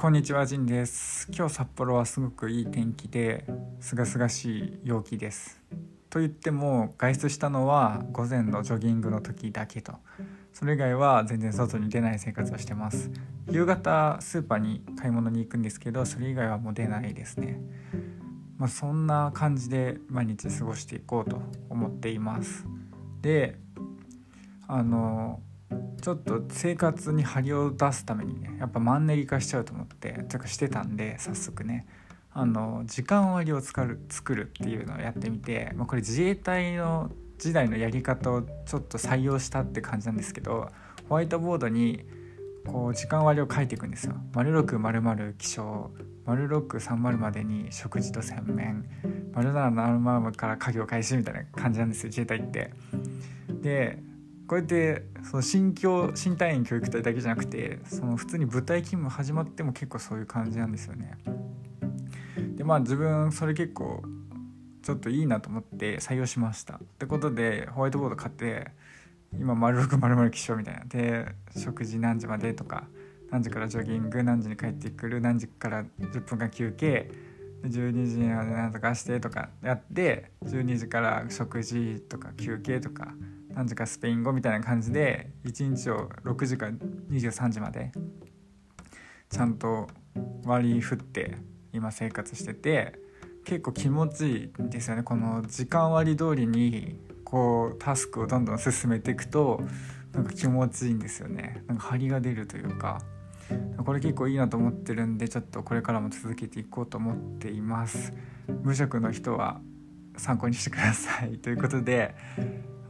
こんにちは、ジンです。今日札幌はすごくいい天気で、清々しい陽気です。と言っても、外出したのは午前のジョギングの時だけと。それ以外は全然外に出ない生活をしてます。夕方スーパーに買い物に行くんですけど、それ以外はもう出ないですね。まあ、そんな感じで毎日過ごしていこうと思っています。で、あのちょっと生活に張りを出すためにねやっぱマンネリ化しちゃうと思ってとしてたんで早速ねあの時間割を作る作るっていうのをやってみて、まあ、これ自衛隊の時代のやり方をちょっと採用したって感じなんですけどホワイトボードにこう時間割を書いていくんですよ。丸六丸々起床丸六三丸までに食事と洗面丸七七丸から家業開始みたいな感じなんですよ自衛隊って。でこうやってその新教新隊員教育隊だけじゃなくてその普通に部隊勤務始まっても結構そういう感じなんですよね。でまあ自分それ結構ちょっといいなと思って採用しました。ってことでホワイトボード買って今丸6丸々起床みたいなで食事何時までとか何時からジョギング何時に帰ってくる何時から10分間休憩12時まで何とかしてとかやって12時から食事とか休憩とか何時かスペイン語みたいな感じで1日を6時から23時までちゃんと割り振って今生活してて結構気持ちいいんですよね。この時間割通りにこうタスクをどんどん進めていくとなんか気持ちいいんですよね。なんか張りが出るというかこれ結構いいなと思ってるんでちょっとこれからも続けていこうと思っています。無職の人は参考にしてください。ということで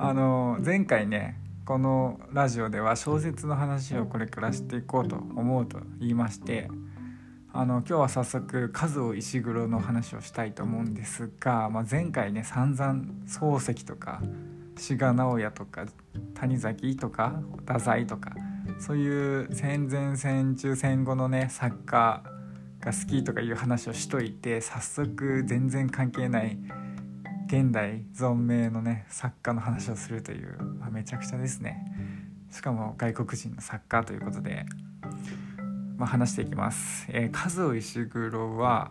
あの前回ねこのラジオでは小説の話をこれからしていこうと思うと言いましてあの今日は早速数尾石黒の話をしたいと思うんですが、まあ、前回ね散々漱石とか志賀直哉とか谷崎とか太宰とかそういう戦前戦中戦後のね作家が好きとかいう話をしといて早速全然関係ない現代存命のね作家の話をするという、まあ、めちゃくちゃですね。しかも外国人の作家ということで、まあ、話していきます、えー、数尾石黒は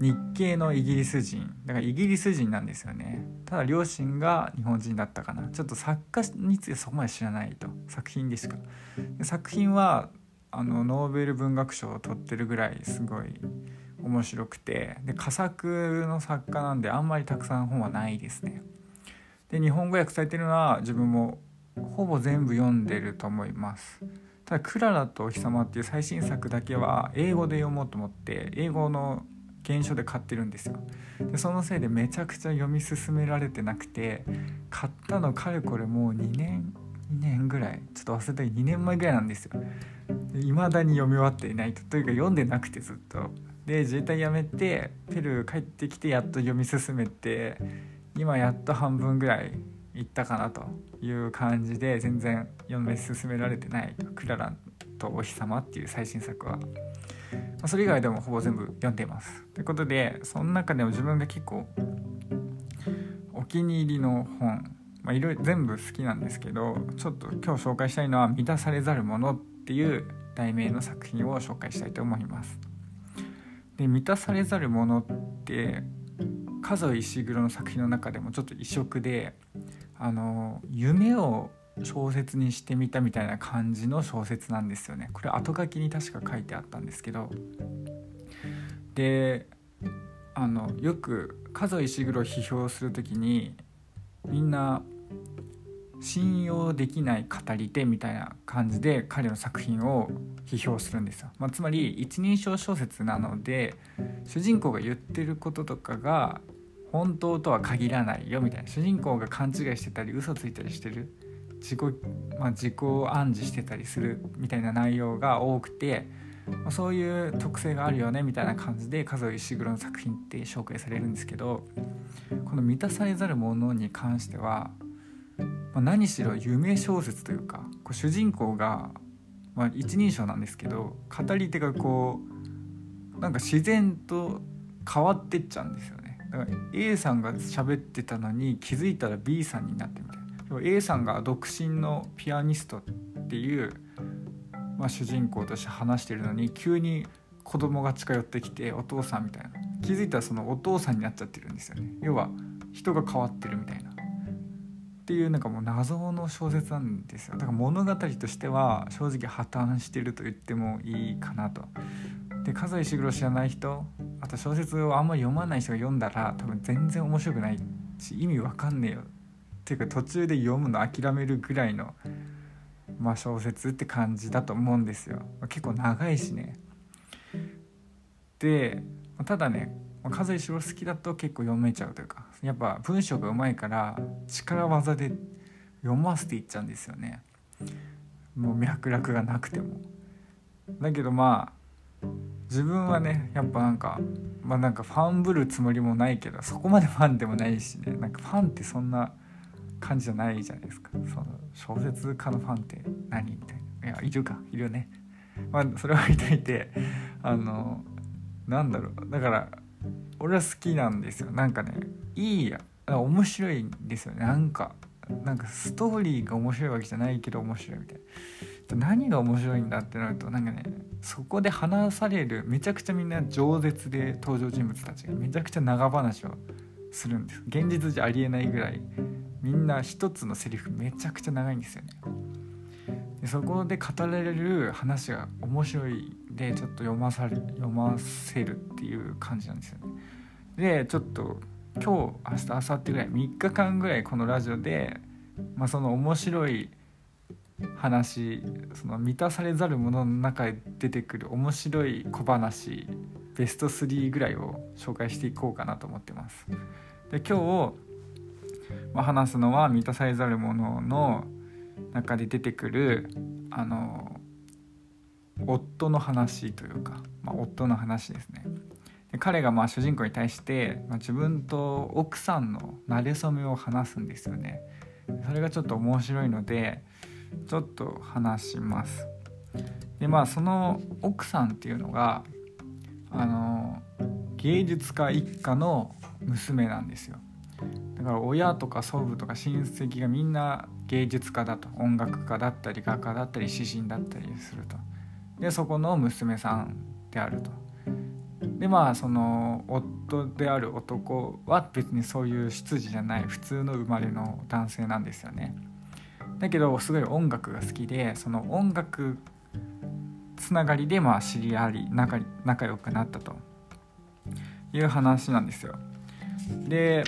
日系のイギリス人。だからイギリス人なんですよね。ただ両親が日本人だったかな。ちょっと作家についてそこまで知らないと。作品でしか。作品はあのノーベル文学賞を取ってるぐらいすごい面白くて。で佳作の作家なんであんまりたくさん本はないですね。で日本語訳されてるのは自分もほぼ全部読んでると思います。ただ「クララとお日様」っていう最新作だけは英語で読もうと思って英語の原書で買ってるんですよ。でそのせいでめちゃくちゃ読み進められてなくて買ったのかれこれもう2年2年ぐらいちょっと忘れたけど2年前ぐらいなんですよ。いまだに読み終わっていないと。というか読んでなくてずっと。で自衛隊辞めてペルー帰ってきてやっと読み進めて今やっと半分ぐらいいったかなという感じで全然読み進められてない「クララとお日様」っていう最新作は、ま、それ以外でもほぼ全部読んでいます。ということでその中でも自分が結構お気に入りの本まあ、いろいろ全部好きなんですけどちょっと今日紹介したいのは「満たされざるもの」っていう題名の作品を紹介したいと思います。で満たされざるものって数尾石黒の作品の中でもちょっと異色であの夢を小説にしてみたみたいな感じの小説なんですよね。これ後書きに確か書いてあったんですけどであのよく数尾石黒を批評する時にみんな信用できない語り手みたいな感じで彼の作品を批評するんですよ、まあ、つまり一人称小説なので主人公が言ってることとかが本当とは限らないよみたいな。主人公が勘違いしてたり嘘ついたりしてる。自己,、まあ、自己暗示してたりするみたいな内容が多くて、まあ、そういう特性があるよねみたいな感じで数尾石黒の作品って紹介されるんですけどこの満たされざるものに関してはまあ、何しろ夢小説というかこう主人公が、まあ、一人称なんですけど語り手がこうなんか自然と変わってっちゃうんですよね。だから A さんが喋ってたのに気づいたら B さんになってみたいな。A さんが独身のピアニストっていうまあ、主人公として話してるのに急に子供が近寄ってきてお父さんみたいな。気づいたらそのお父さんになっちゃってるんですよね。要は人が変わってるみたいな。っていうなんかもう謎の小説なんですよ。だから物語としては正直破綻してると言ってもいいかなと。で笠井石黒知らない人あと小説をあんまり読まない人が読んだら多分全然面白くないし意味わかんねえよ。っていうか途中で読むの諦めるぐらいの、まあ、小説って感じだと思うんですよ。結構長いしね。でただね数石郎好きだと結構読めちゃうというかやっぱ文章がうまいから力技で読ませていっちゃうんですよね。もう脈絡がなくても。だけどまあ自分はねやっぱなんかまあなんかファンブるつもりもないけどそこまでファンでもないしね。なんかファンってそんな感じじゃないじゃないですか。その小説家のファンって何みたいな。いやいるか。いるよね。まあそれは置いといてあのなんだろう。だから俺は好きなんですよ。なんかねいいや面白いんですよね。なんかなんかストーリーが面白いわけじゃないけど面白いみたいな。何が面白いんだってなるとなんかねそこで話されるめちゃくちゃみんな饒舌で登場人物たちがめちゃくちゃ長話をするんです現実じゃありえないぐらいみんな一つのセリフめちゃくちゃ長いんですよね。でそこで語られる話が面白いでちょっと読まされ読ませるっていう感じなんですよね。でちょっと今日明日明後日ぐらい3日間ぐらいこのラジオで、まあ、その面白い話その満たされざるものの中で出てくる面白い小話ベスト3ぐらいを紹介していこうかなと思ってます。で今日、まあ、話すのは満たされざるものの中で出てくるあの夫の話というか、まあ、夫の話ですね。で彼がまあ主人公に対して、まあ、自分と奥さんの馴れ初めを話すんですよね。それがちょっと面白いのでちょっと話します。でまあその奥さんっていうのがあの芸術家一家の娘なんですよ。だから親とか祖母とか親戚がみんな芸術家だと。音楽家だったり画家だったり詩人だったりすると。でそこの娘さんであると。でまあその夫である男は別にそういう出自じゃない普通の生まれの男性なんですよね。だけどすごい音楽が好きでその音楽つながりでまあ知り合い仲仲良くなったという話なんですよ。で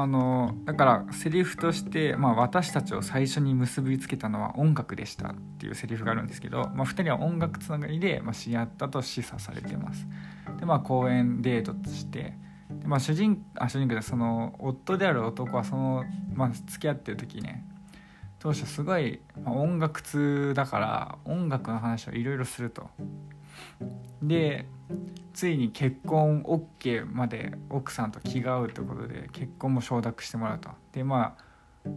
あのだからセリフとして、まあ、私たちを最初に結びつけたのは音楽でしたっていうセリフがあるんですけど、まあ、2人は音楽つながりで、まあ、知り合ったと示唆されてます。でまあ公園デートとしてで、まあ、主人あ主人公でその夫である男はその、まあ、付き合ってる時ね当初すごい、まあ、音楽通だから音楽の話をいろいろすると。でついに結婚 OK まで奥さんと気が合うということで結婚も承諾してもらうと。でまあ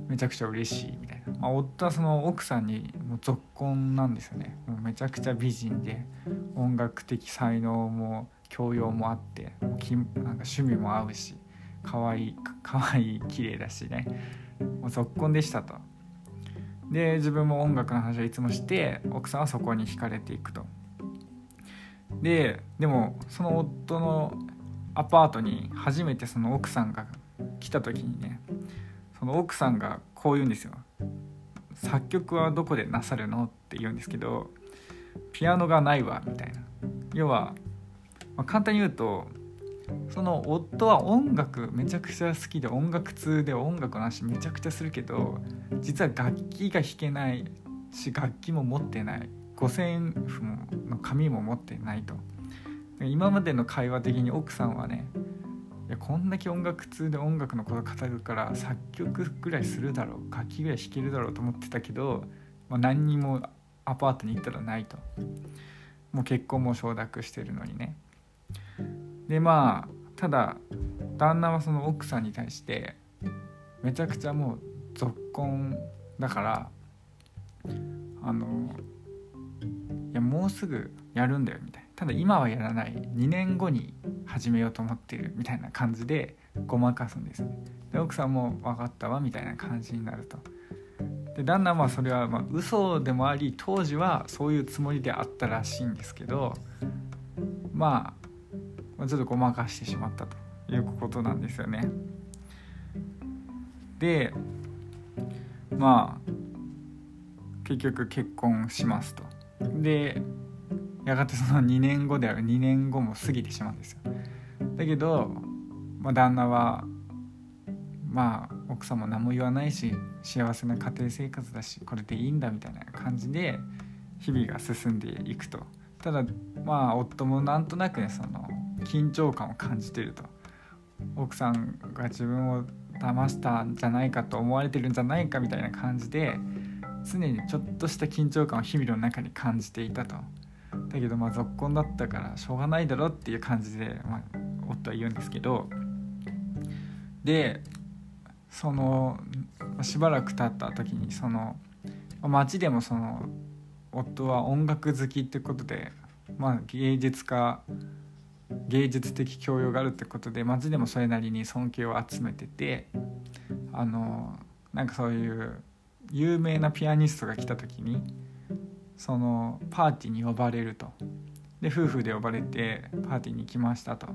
めちゃくちゃ嬉しいみたいな、まあ、夫はその奥さんにもう続婚なんですよね。もうめちゃくちゃ美人で音楽的才能も教養もあってもうきなんか趣味も合うし可愛い可愛い綺麗だしね。もう続婚でしたと。で自分も音楽の話はいつもして奥さんはそこに惹かれていくと。ででもその夫のアパートに初めてその奥さんが来た時にねその奥さんがこう言うんですよ「作曲はどこでなさるの?」って言うんですけど「ピアノがないわ」みたいな要は、まあ、簡単に言うとその夫は音楽めちゃくちゃ好きで音楽通で音楽の話めちゃくちゃするけど実は楽器が弾けないし楽器も持ってない五線譜の紙も持ってないと。今までの会話的に奥さんはねいやこんだけ音楽通で音楽のこと語るから作曲ぐらいするだろう楽器ぐらい弾けるだろうと思ってたけど、まあ、何にもアパートに行ったらないと。もう結婚も承諾してるのにね。でまあただ旦那はその奥さんに対してめちゃくちゃもう続婚だからあのいやもうすぐやるんだよみたいな。ただ今はやらない。2年後に始めようと思ってる。みたいな感じでごまかすんですね。で奥さんも分かったわみたいな感じになると。でで旦那はそれはまあ嘘でもあり当時はそういうつもりであったらしいんですけどまあちょっとごまかしてしまったと。いうことなんですよね。でまあ結局結婚しますと。でやがてその2年後である2年後も過ぎてしまうんですよ。だけど、まあ、旦那はまあ奥さんも何も言わないし幸せな家庭生活だしこれでいいんだみたいな感じで日々が進んでいくとただまあ夫もなんとなくねその緊張感を感じてると奥さんが自分を騙したんじゃないかと思われてるんじゃないかみたいな感じで常にちょっとした緊張感を日々の中に感じていたと。だけどまあ続婚だったからしょうがないだろっていう感じで、まあ、夫は言うんですけど。でそのしばらく経った時にその街でもその夫は音楽好きってことで、まあ、芸術家芸術的教養があるってことで街でもそれなりに尊敬を集めててあのなんかそういう有名なピアニストが来た時にそのパーティーに呼ばれると。で夫婦で呼ばれてパーティーに行きましたと。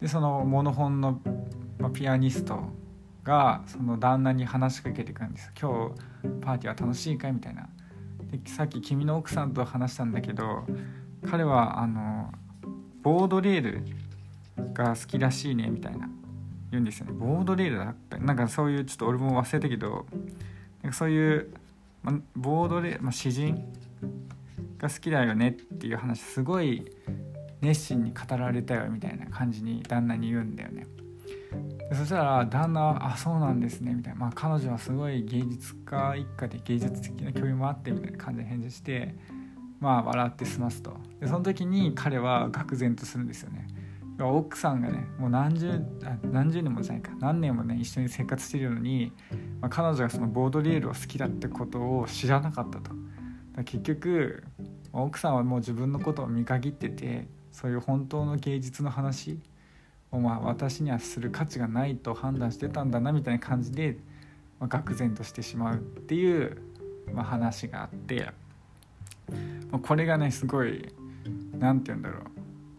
でそのモノホンの、まピアニストがその旦那に話しかけてくるんです。今日パーティーは楽しいかいみたいな。でさっき君の奥さんと話したんだけど彼はあのボードレールが好きらしいねみたいな。言うんですよね。ボードレールだった。なんかそういうちょっと俺も忘れたけどそういう、ま、ボードレール、ま詩人が好きだよねっていう話すごい熱心に語られたよみたいな感じに旦那に言うんだよね。そしたら旦那は「あそうなんですね」みたいな、まあ、彼女はすごい芸術家一家で芸術的な教養もあってみたいな感じで返事してまあ笑って済ますと。でその時に彼は愕然とするんですよね。奥さんがねもう何十何十年もじゃないか何年もね一緒に生活してるのに、まあ、彼女がそのボードレールを好きだってことを知らなかったと。結局奥さんはもう自分のことを見限っててそういう本当の芸術の話をまあ私にはする価値がないと判断してたんだなみたいな感じで、まあ、愕然としてしまうっていう、まあ、話があって、まあ、これがねすごい何て言うんだろう。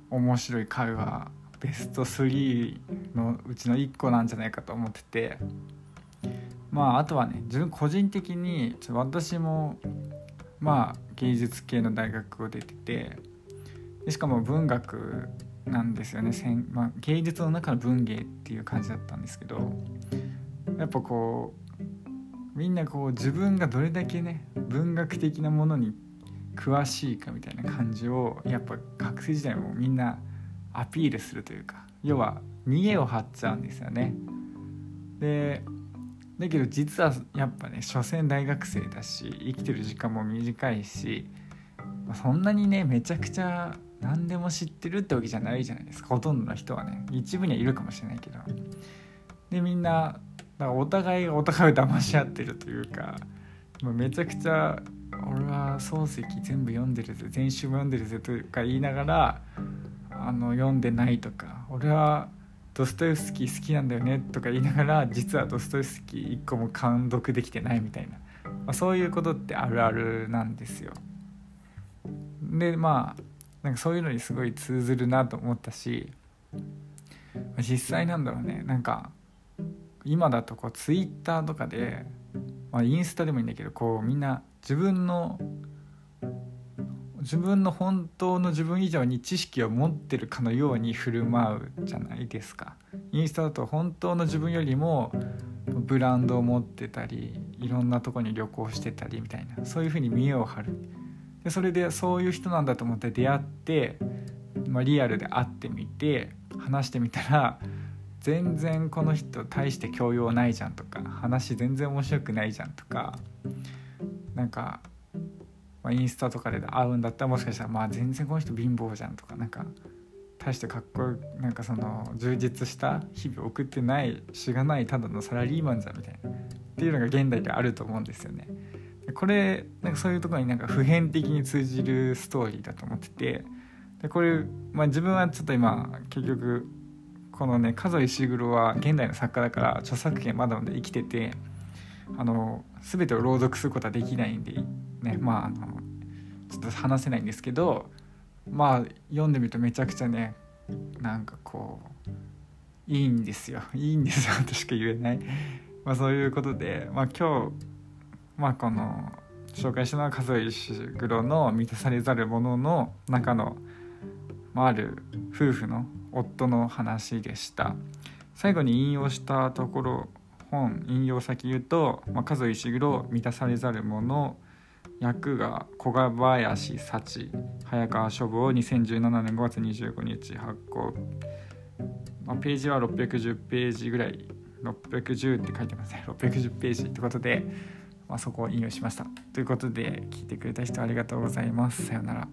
面白い会話ベスト3のうちの1個なんじゃないかと思ってて。まああとはね自分個人的に私もまあ芸術系の大学を出てて。しかも文学なんですよね、まあ、芸術の中の文芸っていう感じだったんですけど。やっぱこうみんなこう自分がどれだけね文学的なものに詳しいかみたいな感じをやっぱ学生時代もみんなアピールするというか要は逃げを張っちゃうんですよね。でだけど実はやっぱね所詮大学生だし生きてる時間も短いしそんなにねめちゃくちゃ何でも知ってるってわけじゃないじゃないですか。ほとんどの人はね一部にはいるかもしれないけど。でみんなだからお互いがお互いを騙し合ってるというかめちゃくちゃ俺は漱石全部読んでるぜ全集も読んでるぜとか言いながらあの読んでないとか俺はドストエフスキー好きなんだよねとか言いながら実はドストエフスキー一個も監読できてないみたいな、まあ、そういうことってあるあるなんですよ。でまあなんかそういうのにすごい通ずるなと思ったし実際なんだろうねなんか今だとこうツイッターとかで、まあ、インスタでもいいんだけどこうみんな自分の自分の本当の自分以上に知識を持ってるかのように振る舞うじゃないですか。インスタだと本当の自分よりもブランドを持ってたりいろんなとこに旅行してたりみたいなそういうふうに見栄を張る。でそれでそういう人なんだと思って出会って、まあ、リアルで会ってみて話してみたら全然この人大して教養ないじゃんとか話全然面白くないじゃんとかなんか、まあ、インスタとかで会うんだったらもしかしたらまあ全然この人貧乏じゃんとかなんか大してかっこよなんかその充実した日々送ってないしがないただのサラリーマンじゃんみたいなっていうのが現代であると思うんですよね。これなんかそういうところになんか普遍的に通じるストーリーだと思っててでこれ、まあ、自分はちょっと今結局このね数石黒は現代の作家だから著作権まだまだ生きててあの全てを朗読することはできないんでねまああのちょっと話せないんですけどまあ読んでみるとめちゃくちゃねなんかこういいんですよ。いいんですよとしか言えない。まあそういうことでまあ今日まあこの紹介したのは数え石黒の満たされざる者の中の、まあ、ある夫婦の夫の話でした。最後に引用したところ本引用先言うと「まあ、数石黒満たされざる者」役が小賀林幸早川書房2017年5月25日発行、まあ、ページは610ページぐらい610って書いてますね。610ページってことで、まあ、そこを引用しました。ということで聞いてくれた人ありがとうございます。さようなら。